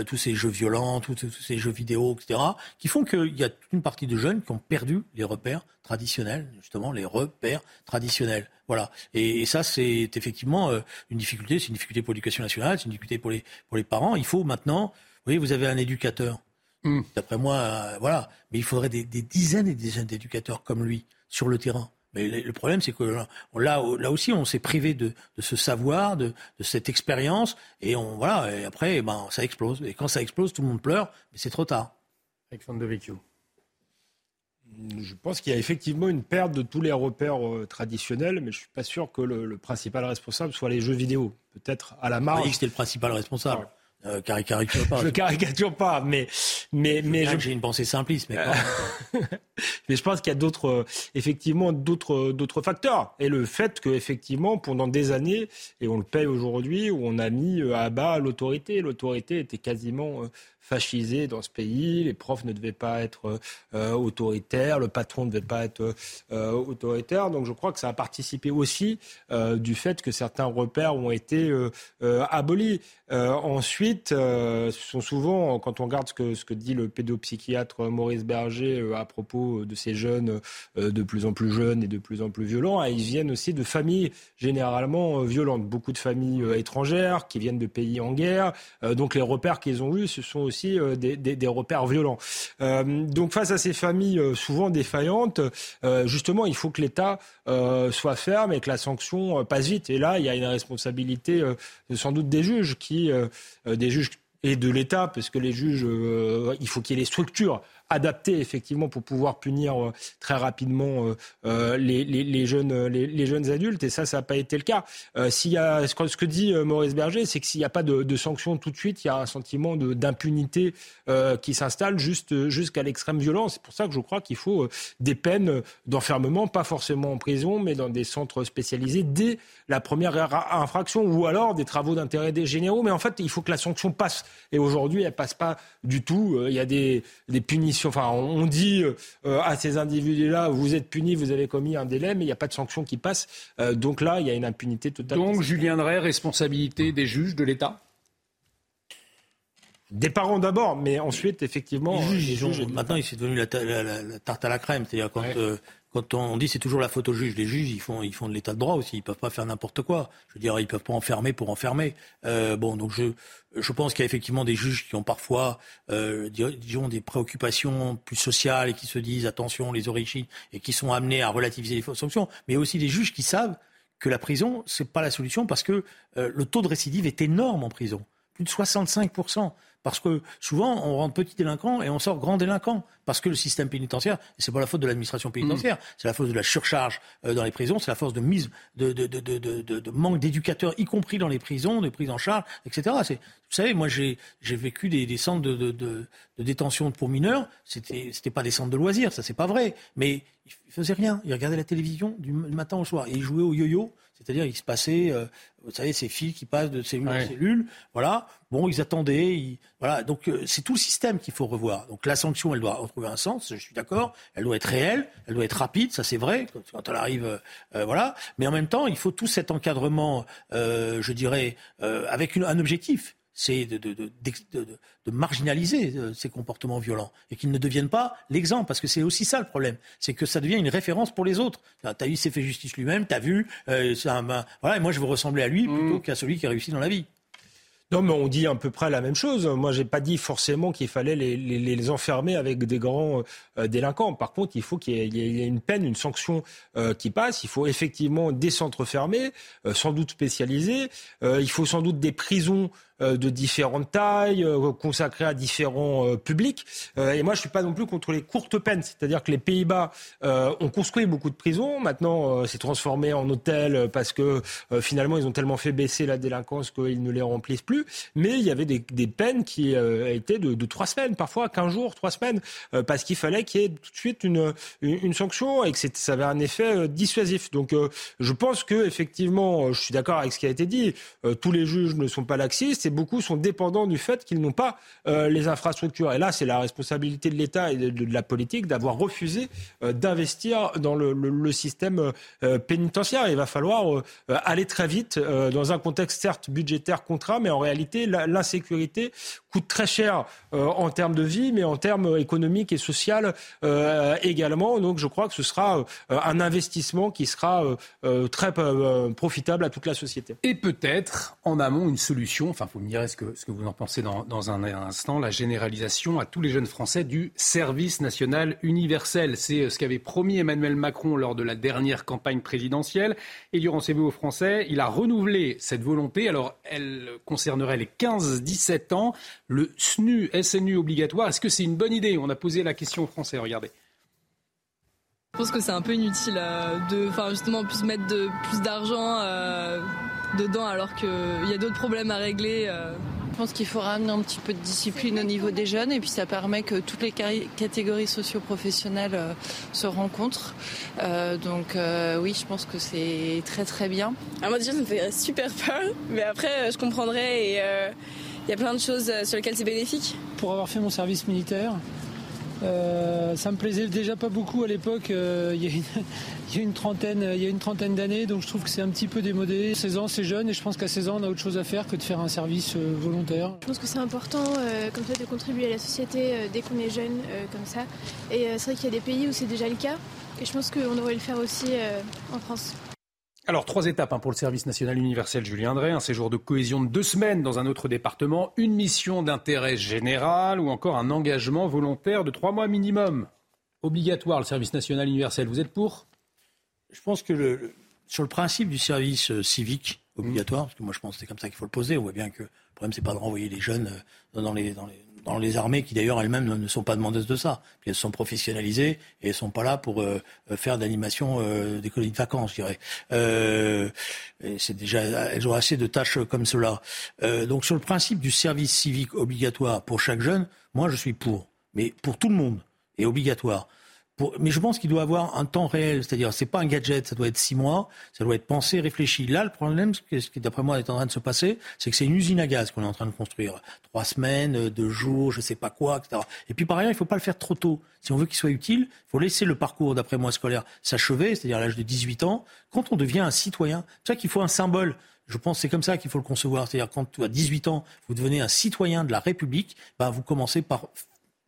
tous ces jeux violents, tous, ces jeux vidéo, etc., qui font qu'il y a une partie de jeunes qui ont perdu les repères traditionnels, justement les repères traditionnels. Voilà. Et, ça, c'est effectivement une difficulté. C'est une difficulté pour l'éducation nationale, c'est une difficulté pour les pour les parents. Il faut maintenant. Vous voyez, vous avez un éducateur Hmm. D'après moi, euh, voilà. Mais il faudrait des, dizaines et des dizaines d'éducateurs comme lui sur le terrain. Mais le, problème, c'est que là, là, aussi, on s'est privé de, ce savoir, de, cette expérience, et on voilà. Et après, ben, ça explose. Et quand ça explose, tout le monde pleure, mais c'est trop tard. Alexandre de Vecchio. Je pense qu'il y a effectivement une perte de tous les repères euh, traditionnels, mais je suis pas sûr que le, principal responsable soit les jeux vidéo. Peut-être à la marge. On dit que c'était le principal responsable? Euh, caricature pas. Je caricature pas, mais mais mais j'ai une pensée simpliste, mais mais je pense qu'il y a d'autres euh, effectivement d'autres d'autres facteurs et le fait que effectivement pendant des années et on le paye aujourd'hui où on a mis euh, à bas l'autorité, l'autorité était quasiment fascisé dans ce pays, les profs ne devaient pas être euh, autoritaires, le patron ne devait pas être euh, autoritaire. Donc je crois que ça a participé aussi euh, du fait que certains repères ont été abolis. ensuite, ce sont souvent, quand on regarde ce que, ce que dit le pédopsychiatre Maurice Berger à propos de ces jeunes de plus en plus jeunes et de plus en plus violents, hein, ils viennent aussi de familles généralement violentes. Beaucoup de familles étrangères qui viennent de pays en guerre. donc les repères qu'ils ont eus, ce sont aussi des, des, des repères violents. donc face à ces familles souvent défaillantes, justement, il faut que l'État soit ferme et que la sanction passe vite. Et là, il y a une responsabilité sans doute des juges qui, des juges et de l'État, parce que les juges, il faut qu'il y ait les structures adapté effectivement pour pouvoir punir euh, très rapidement euh, euh, les, jeunes, les, jeunes adultes. Et ça, ça n'a pas été le cas. s'il y a, ce que dit Maurice Berger, c'est que s'il n'y a pas de, de sanctions tout de suite, il y a un sentiment d'impunité qui s'installe juste jusqu'à l'extrême violence. C'est pour ça que je crois qu'il faut des peines d'enfermement, pas forcément en prison, mais dans des centres spécialisés dès la première infraction, ou alors des travaux d'intérêt généraux. Mais en fait, il faut que la sanction passe. Et aujourd'hui, elle passe pas du tout. Il y a des, des punitions Enfin, on dit euh, à ces individus-là, vous êtes punis, vous avez commis un délai, mais il n'y a pas de sanction qui passe. Euh, donc là, il y a une impunité totale. Donc, Julien Drey, responsabilité des juges, de l'État? Des parents d'abord, mais ensuite, effectivement. Les juges, maintenant, c'est devenu la, tarte à la crème. C'est-à-dire quand, euh, quand on dit c'est toujours la faute aux juges, les juges ils font ils font de l'état de droit aussi, ils peuvent pas faire n'importe quoi. Je veux dire, ils peuvent pas enfermer pour enfermer. Euh, bon, donc je je pense qu'il y a effectivement des juges qui ont parfois euh, disons des préoccupations plus sociales et qui se disent attention les origines et qui sont amenés à relativiser les sanctions, mais aussi des juges qui savent que la prison c'est pas la solution parce que euh, le taux de récidive est énorme en prison, plus de 65 parce que souvent, on rentre petit délinquant et on sort grand délinquant. Parce que le système pénitentiaire, c'est pas la faute de l'administration pénitentiaire, mmh. c'est la faute de la surcharge euh, dans les prisons, c'est la force de mise, de, de, de, de manque d'éducateurs, y compris dans les prisons, de prise en charge, etc. Vous savez, moi, j'ai vécu des, des centres de, détention pour mineurs. C'était c'était pas des centres de loisirs, ça c'est pas vrai. Mais ils faisaient rien. Ils regardaient la télévision du matin au soir et ils jouaient au yo-yo. C'est-à-dire, il se passait, euh, vous savez, ces fils qui passent de cellule en cellule. Voilà. Bon, ils attendaient. Voilà. Donc, euh, c'est tout le système qu'il faut revoir. Donc, la sanction, elle doit retrouver un sens. Je suis d'accord. Elle doit être réelle. Elle doit être rapide. Ça, c'est vrai. Quand, elle arrive, euh, voilà. Mais en même temps, il faut tout cet encadrement, je dirais, avec un objectif c'est de, de, de, de, marginaliser euh, ces comportements violents et qu'ils ne deviennent pas l'exemple, parce que c'est aussi ça le problème, c'est que ça devient une référence pour les autres. T'as vu, il s'est fait justice lui-même, t'as vu, euh, un, voilà, et moi je veux ressembler à lui plutôt mmh. qu'à celui qui a réussi dans la vie. Non, mais on dit à peu près la même chose. Moi, j'ai pas dit forcément qu'il fallait les, les, les, enfermer avec des grands euh, délinquants. Par contre, il faut qu'il y, y, ait une peine, une sanction euh, qui passe. Il faut effectivement des centres fermés, euh, sans doute spécialisés. il faut sans doute des prisons de différentes tailles, euh, consacrées à différents euh, publics. et moi, je suis pas non plus contre les courtes peines. C'est-à-dire que les Pays-Bas ont construit beaucoup de prisons. Maintenant, c'est transformé en hôtels parce que finalement, ils ont tellement fait baisser la délinquance qu'ils ne les remplissent plus. Mais il y avait des, des peines qui étaient de, de, trois semaines, parfois quinze jours, trois semaines, parce qu'il fallait qu'il y ait tout de suite une, une, sanction et que ça avait un effet dissuasif. Donc, je pense que effectivement, je suis d'accord avec ce qui a été dit. tous les juges ne sont pas laxistes et beaucoup sont dépendants du fait qu'ils n'ont pas euh, les infrastructures. Et là, c'est la responsabilité de l'État et de, la politique d'avoir refusé euh, d'investir dans le, système euh, pénitentiaire. Il va falloir aller très vite dans un contexte certes budgétaire contraint, mais en réalité, l'insécurité coûte très cher en termes de vie, mais en termes économiques et sociaux également. Donc, je crois que ce sera un investissement qui sera très profitable à toute la société. Et peut-être en amont une solution. Enfin, vous me direz ce que, vous en pensez dans, un instant. La généralisation à tous les jeunes Français du service national universel. C'est euh, ce qu'avait promis Emmanuel Macron lors de la dernière campagne présidentielle. Et durant ses vœux aux Français, il a renouvelé cette volonté. Alors, elle concernerait les 15-17 ans. Le SNU, SNU obligatoire, est-ce que c'est une bonne idée? On a posé la question aux Français, regardez. Je pense que c'est un peu inutile euh, de, enfin justement, plus mettre plus d'argent euh, dedans alors qu'il y a d'autres problèmes à régler. Euh. Je pense qu'il faut ramener un petit peu de discipline au niveau des jeunes et puis ça permet que toutes les catégories socio-professionnelles euh, se rencontrent. Euh, donc oui, je pense que c'est très très bien. Alors moi déjà ça me fait super peur, mais après je comprendrai et il y a plein de choses sur lesquelles c'est bénéfique. Pour avoir fait mon service militaire, Euh, ça me plaisait déjà pas beaucoup à l'époque. Euh, il, y a une trentaine, d'années, donc je trouve que c'est un petit peu démodé. 16 ans, c'est jeune, et je pense qu'à 16 ans, on a autre chose à faire que de faire un service euh, volontaire. Je pense que c'est important, comme ça, de contribuer à la société dès qu'on est jeune, comme ça. Et c'est vrai qu'il y a des pays où c'est déjà le cas, et je pense qu'on devrait le faire aussi en France. Alors, trois étapes hein, pour le service national universel Julien Drey, un séjour de cohésion de deux semaines dans un autre département, une mission d'intérêt général ou encore un engagement volontaire de trois mois minimum. Obligatoire, le service national universel. Vous êtes pour? Je pense que sur le principe du service euh, civique obligatoire, parce que moi je pense que c'est comme ça qu'il faut le poser, on voit bien que le problème c'est pas de renvoyer les jeunes euh, dans les, dans les, dans les armées qui d'ailleurs elles-mêmes ne sont pas demandeuses de ça. Elles sont professionnalisées et elles sont pas là pour euh, faire d'animation euh, des colonies de vacances, je dirais. Euh, c'est déjà, elles ont assez de tâches comme cela. Euh, donc sur le principe du service civique obligatoire pour chaque jeune, moi je suis pour, mais pour tout le monde et obligatoire mais je pense qu'il doit avoir un temps réel, c'est-à-dire c'est pas un gadget, ça doit être six mois, ça doit être pensé, réfléchi. Là, le problème, ce qui d'après moi est en train de se passer, c'est que c'est une usine à gaz qu'on est en train de construire. Trois semaines, euh, deux jours, je sais pas quoi, etc. Et puis par ailleurs, il faut pas le faire trop tôt. Si on veut qu'il soit utile, il faut laisser le parcours, d'après moi, scolaire s'achever, c'est-à-dire à l'âge de 18 ans. Quand on devient un citoyen, c'est ça qu'il faut un symbole. Je pense que c'est comme ça qu'il faut le concevoir. C'est-à-dire quand à 18 ans, vous devenez un citoyen de la République, ben, vous commencez par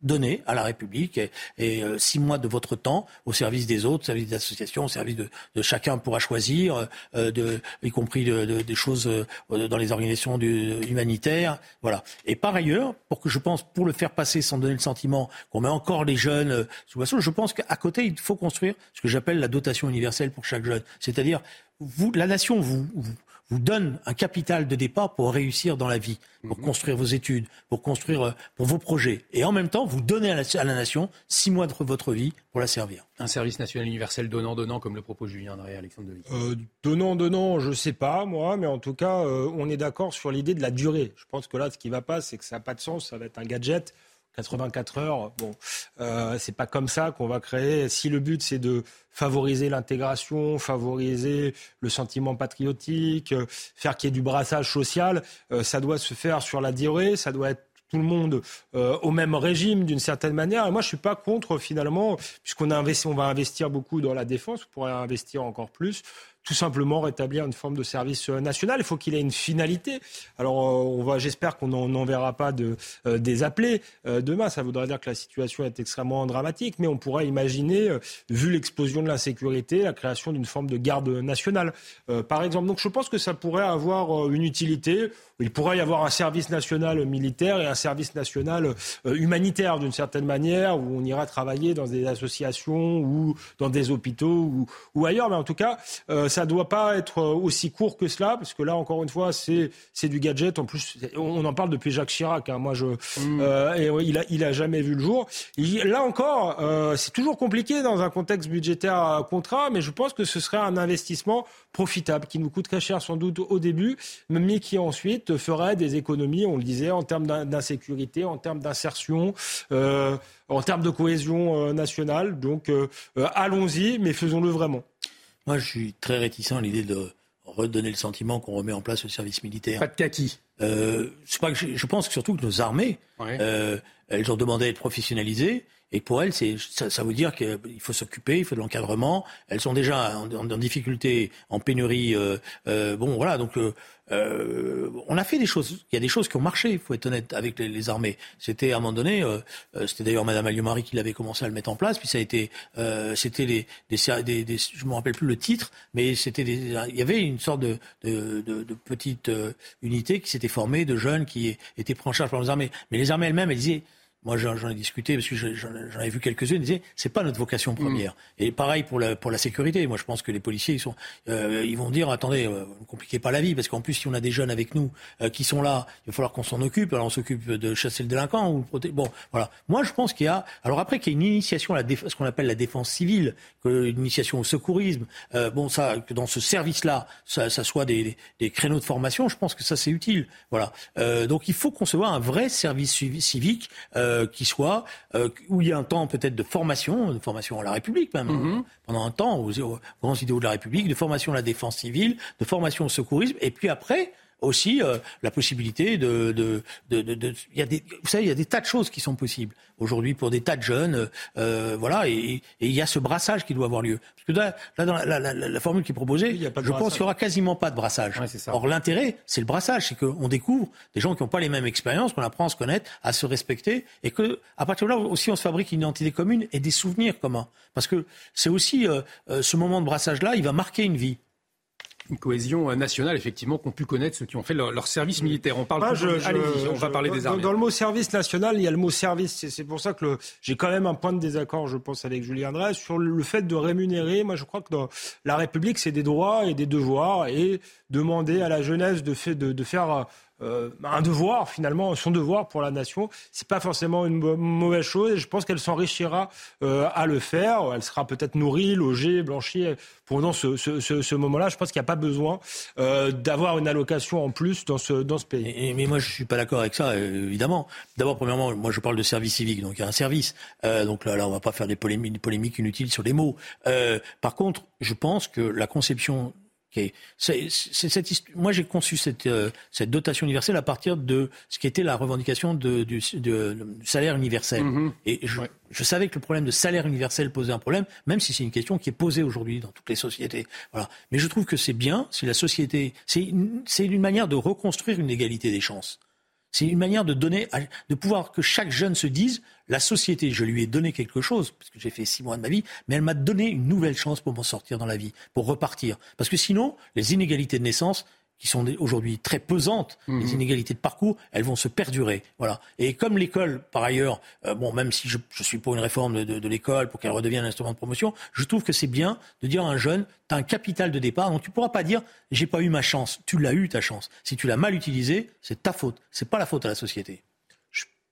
donné à la République et, euh, six mois de votre temps au service des autres, au service des associations, au service de, de chacun pourra choisir, euh, de, y compris de, des choses euh, dans les organisations humanitaires, voilà. Et par ailleurs, pour que je pense, pour le faire passer sans donner le sentiment qu'on met encore les jeunes sous façon, je pense qu'à côté il faut construire ce que j'appelle la dotation universelle pour chaque jeune, c'est-à-dire vous, la nation vous, vous vous donne un capital de départ pour réussir dans la vie, pour mhm. construire vos études, pour construire euh, pour vos projets. Et en même temps, vous donnez à la, nation six mois de votre vie pour la servir. Un service national universel donnant-donnant, comme le propose Julien André Alexandre Deville. Euh, donnant-donnant, je ne sais pas, moi, mais en tout cas, euh, on est d'accord sur l'idée de la durée. Je pense que là, ce qui ne va pas, c'est que ça n'a pas de sens, ça va être un gadget. 84 heures, bon, euh, c'est pas comme ça qu'on va créer. Si le but c'est de favoriser l'intégration, favoriser le sentiment patriotique, euh, faire qu'il y ait du brassage social, euh, ça doit se faire sur la durée, ça doit être tout le monde au même régime d'une certaine manière. Et moi, je suis pas contre finalement, puisqu'on a va investir beaucoup dans la défense, on pourrait investir encore plus tout simplement rétablir une forme de service euh, national. Il faut qu'il ait une finalité. Alors, euh, on va, j'espère qu'on n'enverra pas de, euh, des appelés demain. Ça voudrait dire que la situation est extrêmement dramatique, mais on pourrait imaginer, vu l'explosion de l'insécurité, la création d'une forme de garde nationale, par exemple. Donc, je pense que ça pourrait avoir une utilité. Il pourrait y avoir un service national militaire et un service national humanitaire, d'une certaine manière, où on ira travailler dans des associations ou dans des hôpitaux ou, ailleurs. Mais en tout cas, ne doit pas être euh, aussi court que cela, parce que là, encore une fois, c'est du gadget. En plus, on en parle depuis Jacques Chirac. Hein. Moi, je, mm. euh, et il a, il a jamais vu le jour. là encore, euh, c'est toujours compliqué dans un contexte budgétaire contrat, mais je pense que ce serait un investissement profitable qui nous coûterait cher sans doute au début, mais qui ensuite ferait des économies, on le disait, en termes d'insécurité, en termes d'insertion. en termes de cohésion nationale. Donc allons-y, mais faisons-le vraiment. Moi, je suis très réticent à l'idée de redonner le sentiment qu'on remet en place le service militaire. Pas de kaki. Euh, pas que je, pense surtout que nos armées, euh, elles ont demandé à être professionnalisées. Et pour elles, c'est, ça, ça, veut dire qu'il faut s'occuper, il faut de l'encadrement. Elles sont déjà en, en, difficulté, en pénurie. Euh, euh bon, voilà. Donc, euh, euh, on a fait des choses. Il y a des choses qui ont marché. Il faut être honnête avec les, les armées. C'était à un moment donné. Euh, c'était d'ailleurs Madame Alliot-Marie qui l'avait commencé à le mettre en place. Puis ça a été. c'était les, des, des, des, je me rappelle plus le titre, mais c'était. Il y avait une sorte de, de, de, de petite unité qui s'était formée de jeunes qui étaient pris en charge par les armées. Mais les armées elles-mêmes, elles disaient moi, j'en ai discuté parce que j'en ai vu quelques-unes. Ils disaient, c'est pas notre vocation première. Mm. Et pareil pour la pour la sécurité. Moi, je pense que les policiers, ils sont, euh, ils vont dire, attendez, euh, ne compliquez pas la vie, parce qu'en plus, si on a des jeunes avec nous euh, qui sont là, il va falloir qu'on s'en occupe. Alors, on s'occupe de chasser le délinquant ou protéger. Bon, voilà. Moi, je pense qu'il y a. Alors après, qu'il y a une initiation à la ce qu'on appelle la défense civile, une initiation au secourisme. Euh, bon, ça, que dans ce service-là, ça, ça, soit des, des, créneaux de formation. Je pense que ça, c'est utile. Voilà. Euh, donc, il faut concevoir un vrai service civique. Euh, qui soit euh, où il y a un temps peut-être de formation, de formation à la République même, mhm. pendant un temps aux, grands idéaux de la République, de formation à la défense civile, de formation au secourisme, et puis après aussi euh, la possibilité de, de, de, de, il y a des, vous savez, il y a des tas de choses qui sont possibles aujourd'hui pour des tas de jeunes, euh, voilà, et, il y a ce brassage qui doit avoir lieu. Parce que là, là dans la, la, la, formule qui est proposée, je pense qu'il y aura quasiment pas de brassage. Or l'intérêt, c'est le brassage, c'est qu'on découvre des gens qui n'ont pas les mêmes expériences, qu'on apprend à se connaître, à se respecter, et que à partir de là aussi on se fabrique une identité commune et des souvenirs communs. Parce que c'est aussi euh, euh, ce moment de brassage-là, il va marquer une vie une cohésion euh, nationale, effectivement, qu'ont pu connaître ceux qui ont fait leur, service militaire. On parle ah, on va parler des armées. Dans, le mot service national, il y a le mot service. C'est pour ça que j'ai quand même un point de désaccord, je pense, avec Julien Drey sur le fait de rémunérer. Moi, je crois que dans la République, c'est des droits et des devoirs. Et demander à la jeunesse de, fait, de, de faire euh, un devoir finalement, son devoir pour la nation. C'est pas forcément une mauvaise chose. Et je pense qu'elle s'enrichira euh, à le faire. Elle sera peut-être nourrie, logée, blanchie pendant ce, moment-là. Je pense qu'il n'y a pas besoin euh, d'avoir une allocation en plus dans ce dans ce pays. mais moi, je suis pas d'accord avec ça, évidemment. D'abord, premièrement, moi, je parle de service civique, donc il y a un service. donc là, là, on va pas faire des polémiques inutiles sur les mots. par contre, je pense que la conception moi, j'ai conçu cette, euh, cette, dotation universelle à partir de ce qui était la revendication de, du, salaire universel. Mm-hmm. Et je, je, savais que le problème de salaire universel posait un problème, même si c'est une question qui est posée aujourd'hui dans toutes les sociétés. Voilà. Mais je trouve que c'est bien si la société, c'est une manière de reconstruire une égalité des chances. C'est une manière de donner, de pouvoir que chaque jeune se dise la société, je lui ai donné quelque chose, parce que j'ai fait six mois de ma vie, mais elle m'a donné une nouvelle chance pour m'en sortir dans la vie, pour repartir. Parce que sinon, les inégalités de naissance, qui sont aujourd'hui très pesantes, les mhm. inégalités de parcours, elles vont se perdurer. Voilà. Et comme l'école, par ailleurs, euh, bon, même si je, suis pour une réforme de, l'école, pour qu'elle redevienne un instrument de promotion, je trouve que c'est bien de dire à un jeune, tu as un capital de départ, donc tu pourras pas dire, j'ai pas eu ma chance. Tu l'as eu ta chance. Si tu l'as mal utilisée, c'est ta faute. C'est pas la faute à la société.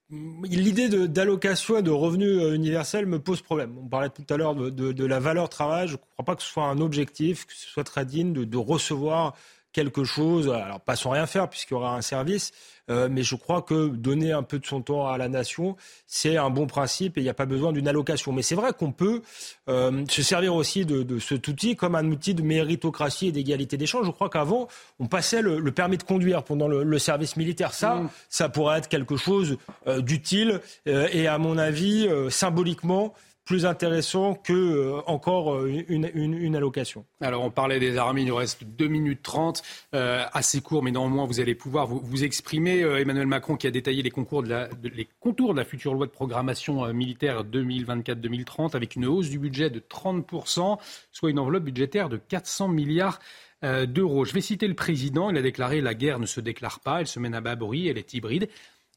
L'idée d'allocation et de revenus euh, universels me pose problème. On parlait tout à l'heure de, de, la valeur travail. Je ne crois pas que ce soit un objectif, que ce soit très digne de, de recevoir quelque chose, alors pas sans rien faire puisqu'il y aura un service, euh, mais je crois que donner un peu de son temps à la nation, c'est un bon principe et il n'y a pas besoin d'une allocation. Mais c'est vrai qu'on peut euh, se servir aussi de, de, cet outil comme un outil de méritocratie et d'égalité d'échange. Je crois qu'avant, on passait le, le, permis de conduire pendant le, le service militaire. Ça, mmh. ça pourrait être quelque chose euh, d'utile et à mon avis, symboliquement, plus intéressant que euh, encore euh, une, allocation. Alors on parlait des armées, il nous reste 2 minutes 30, euh, assez court, mais néanmoins vous allez pouvoir vous, exprimer. Emmanuel Macron qui a détaillé les, concours de la, les contours de la future loi de programmation militaire 2024-2030 avec une hausse du budget de 30%, soit une enveloppe budgétaire de 400 milliards d'euros. Je vais citer le président, il a déclaré la guerre ne se déclare pas, elle se mène à bas elle est hybride.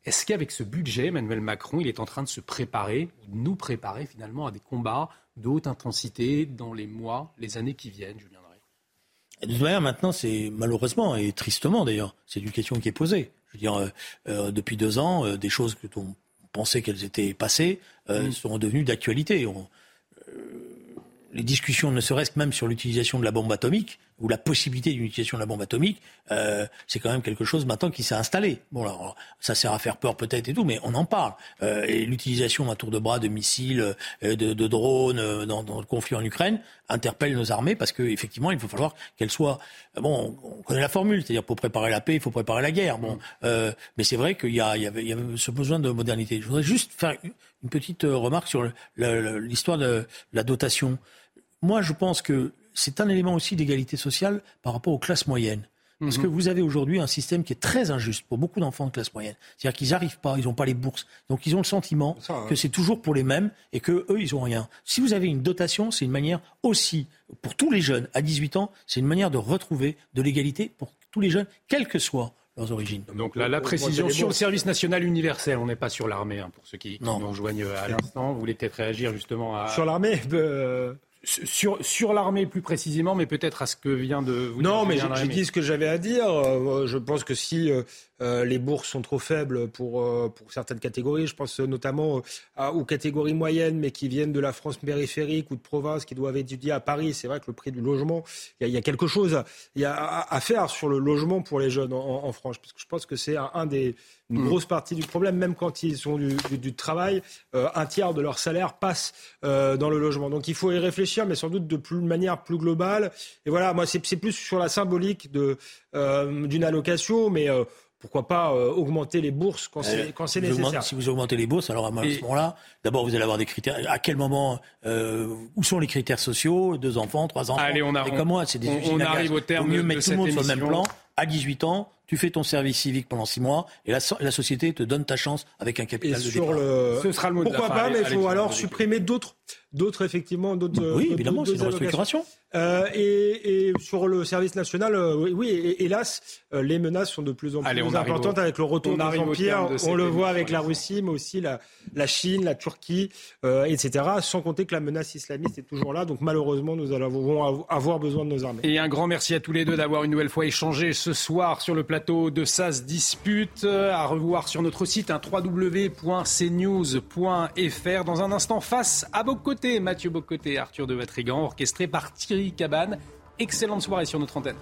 Est-ce qu'avec ce budget, Emmanuel Macron, il est en train de se préparer, de nous préparer finalement à des combats de haute intensité dans les mois, les années qui viennent, Julien Drey De toute manière, maintenant, c'est malheureusement et tristement d'ailleurs, c'est une question qui est posée. Je veux dire, euh, euh, depuis deux ans, euh, des choses que on pensait qu'elles étaient passées mm. sont devenues d'actualité. les discussions, ne serait-ce que même sur l'utilisation de la bombe atomique, ou la possibilité d'une utilisation de la bombe atomique, euh, c'est quand même quelque chose maintenant qui s'est installé. Bon, alors, ça sert à faire peur peut-être et tout, mais on en parle. Euh, et l'utilisation à tour de bras de missiles, euh, de, de, drones euh, dans, dans, le conflit en Ukraine interpelle nos armées parce qu'effectivement, il faut falloir qu'elles soient. Bon, on connaît la formule, c'est-à-dire pour préparer la paix, il faut préparer la guerre. Bon, euh, mais c'est vrai qu'il y, y, y avait ce besoin de modernité. Je voudrais juste faire une petite remarque sur l'histoire de la dotation. Moi, je pense que c'est un élément aussi d'égalité sociale par rapport aux classes moyennes. Parce que mhm. vous avez aujourd'hui un système qui est très injuste pour beaucoup d'enfants de classe moyenne. C'est-à-dire qu'ils n'arrivent pas, ils n'ont pas les bourses. Donc ils ont le sentiment que c'est toujours pour les mêmes et que eux, ils n'ont rien. Si vous avez une dotation, c'est une manière aussi, pour tous les jeunes à 18 ans, c'est une manière de retrouver de l'égalité pour tous les jeunes, quelles que soient leurs origines. Donc la, précision sur le service national universel, on n'est pas sur l'armée, hein, pour ceux qui, nous rejoignent à l'instant. Vous voulez peut-être réagir justement à... Sur l'armée euh, sur, sur l'armée plus précisément, mais peut-être à ce que vient de vous Non, mais j'ai dit ce que j'avais à dire. Euh, je pense que si euh, euh, les bourses sont trop faibles pour, pour certaines catégories, je pense notamment aux catégories moyennes, mais qui viennent de la France périphérique ou de province, qui doivent étudier à Paris. C'est vrai que le prix du logement, il y, a quelque chose y a à, faire sur le logement pour les jeunes en, France, parce que je pense que c'est un des une mm. grosse partie du problème, même quand ils ont du, du, travail, un tiers de leur salaire passe dans le logement. Donc il faut y réfléchir mais sans doute de, plus, manière plus globale. Et voilà, moi, c'est plus sur la symbolique de d'une allocation, mais pourquoi pas augmenter les bourses quand c'est nécessaire. si vous augmentez les bourses, alors à ce moment-là, d'abord vous allez avoir des critères. À quel moment, où sont les critères sociaux? Deux enfants, trois enfants? Allez, on, a, comment C'est des on, arrive au terme. mieux de, mettre tout le monde sur le même plan. À 18 ans, tu fais ton service civique pendant six mois et la, société te donne ta chance avec un capital de sur Le... Ce sera le mot Pourquoi pas, mais il faut alors supprimer d'autres, d'autres effectivement, d'autres. Oui, évidemment, c'est une restructuration. Euh, et, et, sur le service national, euh, oui, et, hélas, euh, les menaces sont de plus en plus importantes avec le retour des empires. on le voit avec la Russie, mais aussi la, la Chine, la Turquie, euh, etc. Sans compter que la menace islamiste est toujours là. Donc malheureusement, nous allons avoir besoin de nos armées. Et un grand merci à tous les deux d'avoir une nouvelle fois échangé ce soir sur le plateau de SAS Dispute. À revoir sur notre site, un www.cnews.fr. Dans un instant, face à Bocoté, Mathieu Bocoté, Arthur de Vatrigan, orchestré par Thierry Cabane. Excellente soirée sur notre antenne.